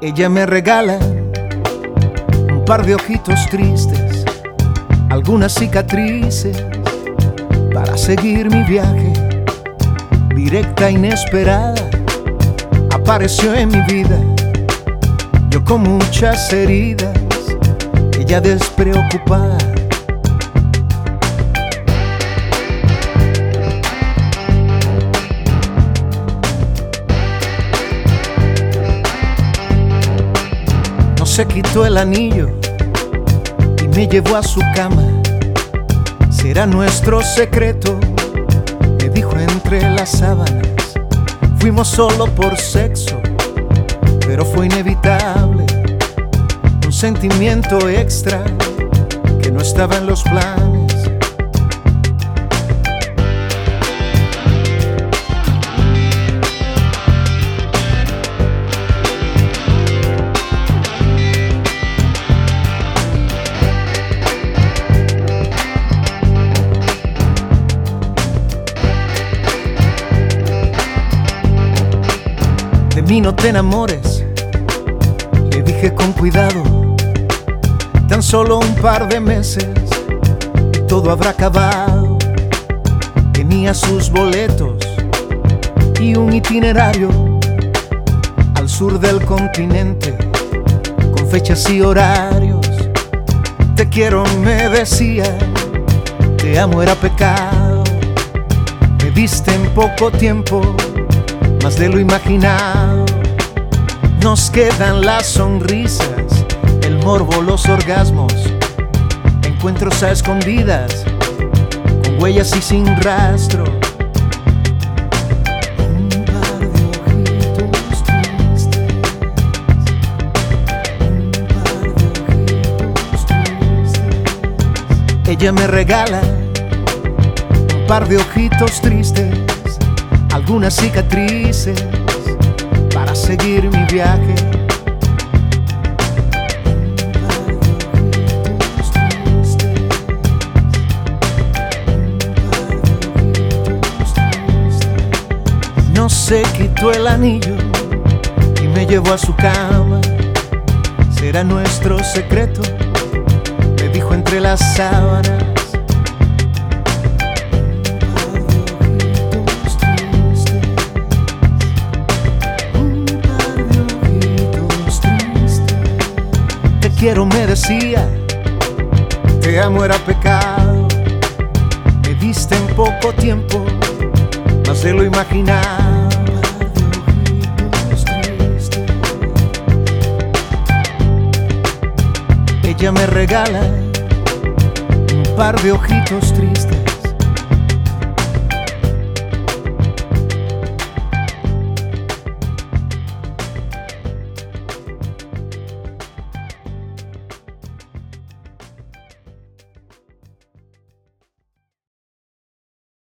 Ella me regala un par de ojitos tristes, algunas cicatrices para seguir mi viaje. Directa, inesperada, apareció en mi vida. Yo con muchas heridas, ella despreocupada. Se quitó el anillo y me llevó a su cama. Será nuestro secreto, me dijo entre las sábanas. Fuimos solo por sexo, pero fue inevitable. Un sentimiento extra que no estaba en los planes. Mí no te enamores, le dije con cuidado. Tan solo un par de meses y todo habrá acabado. Tenía sus boletos y un itinerario al sur del continente con fechas y horarios. Te quiero, me decía, te amo era pecado. Me viste en poco tiempo más de lo imaginado. Nos quedan las sonrisas, el morbo, los orgasmos, encuentros a escondidas, con huellas y sin rastro. Ella me regala un par de ojitos tristes algunas cicatrices para seguir mi viaje. No se quitó el anillo y me llevó a su cama. Será nuestro secreto, me dijo entre las sábanas. Quiero, me decía, te amo era pecado. Me diste en poco tiempo, más de lo imaginado. Ella me regala un par de ojitos tristes